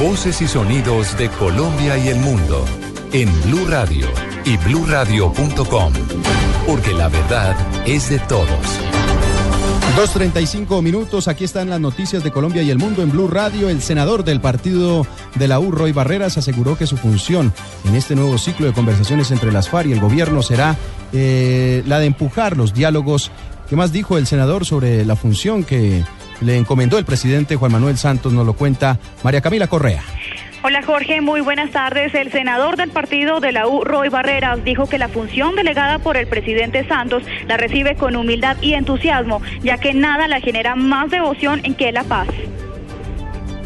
Voces y sonidos de Colombia y el mundo en Blue Radio y bluradio.com, porque la verdad es de todos. 2.35 minutos, aquí están las noticias de Colombia y el mundo en Blue Radio. El senador del partido de la U, Roy Barreras, aseguró que su función en este nuevo ciclo de conversaciones entre las FARC y el gobierno será eh, la de empujar los diálogos. ¿Qué más dijo el senador sobre la función que le encomendó el presidente Juan Manuel Santos? Nos lo cuenta María Camila Correa. Hola Jorge, muy buenas tardes. El senador del partido de la U, Roy Barreras, dijo que la función delegada por el presidente Santos la recibe con humildad y entusiasmo, ya que nada la genera más devoción en que la paz.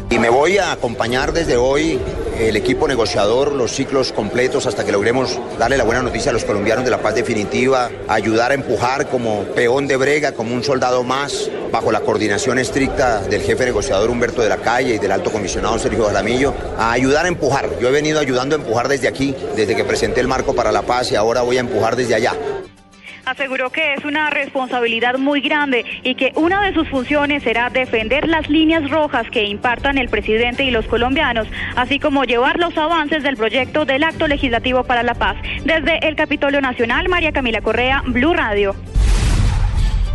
Y me voy a acompañar desde hoy el equipo negociador, los ciclos completos hasta que logremos darle la buena noticia a los colombianos de la paz definitiva, ayudar a empujar como peón de brega, como un soldado más, bajo la coordinación estricta del jefe negociador Humberto de la Calle y del alto comisionado Sergio Jaramillo, a ayudar a empujar. Yo he venido ayudando a empujar desde aquí, desde que presenté el marco para la paz y ahora voy a empujar desde allá. Aseguró que es una responsabilidad muy grande y que una de sus funciones será defender las líneas rojas que impartan el presidente y los colombianos, así como llevar los avances del proyecto del Acto Legislativo para la Paz. Desde el Capitolio Nacional, María Camila Correa, Blue Radio.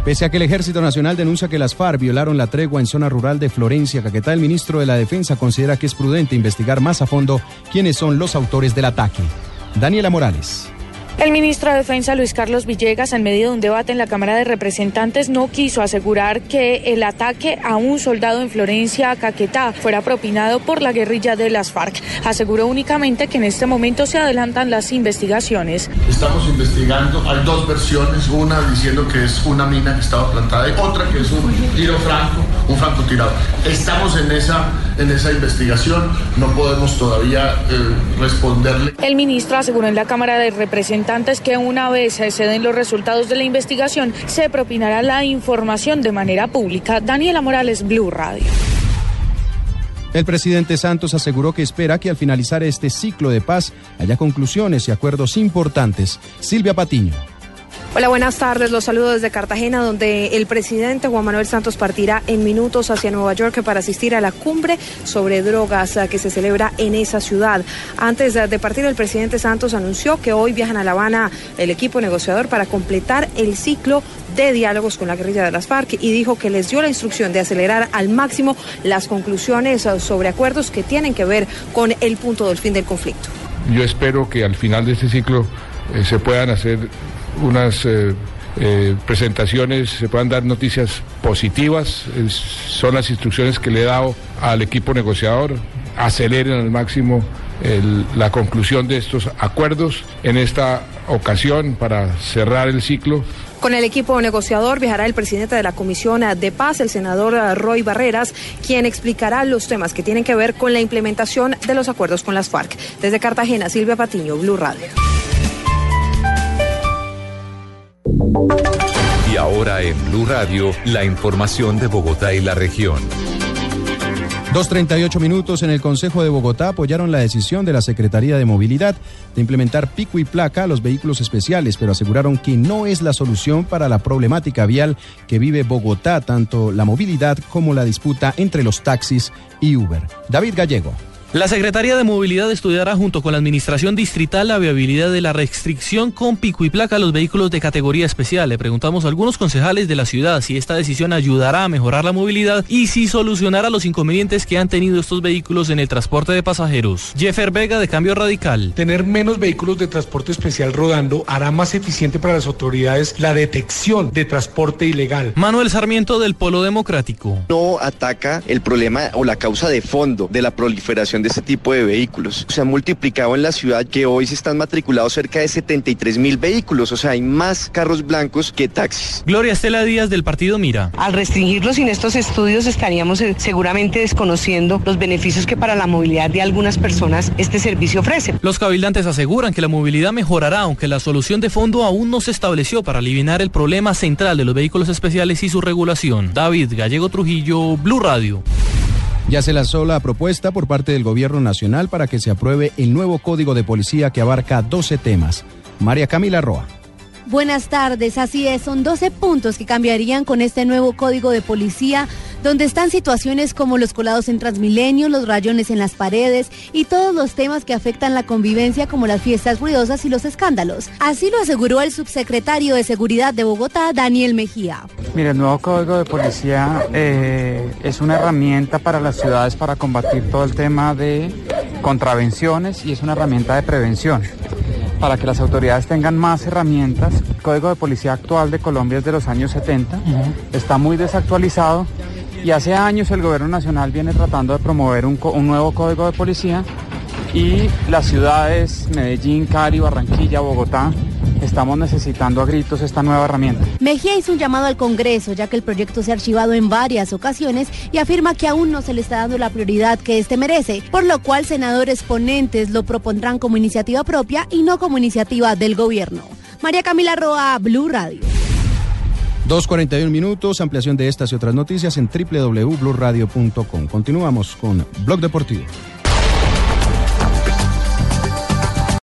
Pese a que el Ejército Nacional denuncia que las FARC violaron la tregua en zona rural de Florencia, Caquetá, el ministro de la Defensa considera que es prudente investigar más a fondo quiénes son los autores del ataque. Daniela Morales. El ministro de Defensa, Luis Carlos Villegas, en medio de un debate en la Cámara de Representantes, no quiso asegurar que el ataque a un soldado en Florencia, Caquetá, fuera propinado por la guerrilla de las FARC. Aseguró únicamente que en este momento se adelantan las investigaciones. Estamos investigando, hay dos versiones, una diciendo que es una mina que estaba plantada y otra que es un tiro franco, un francotirador. Estamos en esa, en esa investigación, no podemos todavía eh, responderle. El ministro aseguró en la Cámara de Representantes que una vez se den los resultados de la investigación, se propinará la información de manera pública. Daniela Morales, Blue Radio. El presidente Santos aseguró que espera que al finalizar este ciclo de paz haya conclusiones y acuerdos importantes. Silvia Patiño. Hola, buenas tardes. Los saludo desde Cartagena, donde el presidente Juan Manuel Santos partirá en minutos hacia Nueva York para asistir a la cumbre sobre drogas eh, que se celebra en esa ciudad. Antes de partir, el presidente Santos anunció que hoy viajan a La Habana el equipo negociador para completar el ciclo de diálogos con la guerrilla de las FARC y dijo que les dio la instrucción de acelerar al máximo las conclusiones eh, sobre acuerdos que tienen que ver con el punto del fin del conflicto. Yo espero que al final de este ciclo eh, se puedan hacer unas eh, eh, presentaciones, se puedan dar noticias positivas. Son las instrucciones que le he dado al equipo negociador. Aceleren al máximo la conclusión de estos acuerdos en esta ocasión para cerrar el ciclo. Con el equipo negociador viajará el presidente de la Comisión de Paz, el senador Roy Barreras, quien explicará los temas que tienen que ver con la implementación de los acuerdos con las FARC. Desde Cartagena, Silvia Patiño, Blue Radio. Y ahora en Blue Radio, la información de Bogotá y la región. 2.38 minutos en el Consejo de Bogotá apoyaron la decisión de la Secretaría de Movilidad de implementar pico y placa a los vehículos especiales, pero aseguraron que no es la solución para la problemática vial que vive Bogotá, tanto la movilidad como la disputa entre los taxis y Uber. David Gallego. La Secretaría de Movilidad estudiará junto con la Administración Distrital la viabilidad de la restricción con pico y placa a los vehículos de categoría especial. Le preguntamos a algunos concejales de la ciudad si esta decisión ayudará a mejorar la movilidad y si solucionará los inconvenientes que han tenido estos vehículos en el transporte de pasajeros. Jeffer Vega de Cambio Radical. Tener menos vehículos de transporte especial rodando hará más eficiente para las autoridades la detección de transporte ilegal. Manuel Sarmiento del Polo Democrático. No ataca el problema o la causa de fondo de la proliferación de este tipo de vehículos. Se ha multiplicado en la ciudad que hoy se están matriculados cerca de 73 mil vehículos, o sea, hay más carros blancos que taxis. Gloria Estela Díaz del Partido Mira. Al restringirlos sin estos estudios estaríamos eh, seguramente desconociendo los beneficios que para la movilidad de algunas personas este servicio ofrece. Los cabildantes aseguran que la movilidad mejorará, aunque la solución de fondo aún no se estableció para eliminar el problema central de los vehículos especiales y su regulación. David Gallego Trujillo, Blue Radio. Ya se lanzó la propuesta por parte del Gobierno Nacional para que se apruebe el nuevo Código de Policía que abarca 12 temas. María Camila Roa. Buenas tardes, así es, son 12 puntos que cambiarían con este nuevo código de policía donde están situaciones como los colados en Transmilenio, los rayones en las paredes y todos los temas que afectan la convivencia como las fiestas ruidosas y los escándalos. Así lo aseguró el subsecretario de Seguridad de Bogotá, Daniel Mejía. Mire, el nuevo Código de Policía eh, es una herramienta para las ciudades para combatir todo el tema de contravenciones y es una herramienta de prevención para que las autoridades tengan más herramientas. El Código de Policía actual de Colombia es de los años 70, está muy desactualizado y hace años el Gobierno Nacional viene tratando de promover un, nuevo Código de Policía y las ciudades Medellín, Cali, Barranquilla, Bogotá estamos necesitando a gritos esta nueva herramienta. Mejía hizo un llamado al Congreso, ya que el proyecto se ha archivado en varias ocasiones y afirma que aún no se le está dando la prioridad que este merece, por lo cual senadores ponentes lo propondrán como iniciativa propia y no como iniciativa del gobierno. María Camila Roa, Blue Radio. 2.41 minutos, ampliación de estas y otras noticias en www.bluradio.com. Continuamos con Blog Deportivo.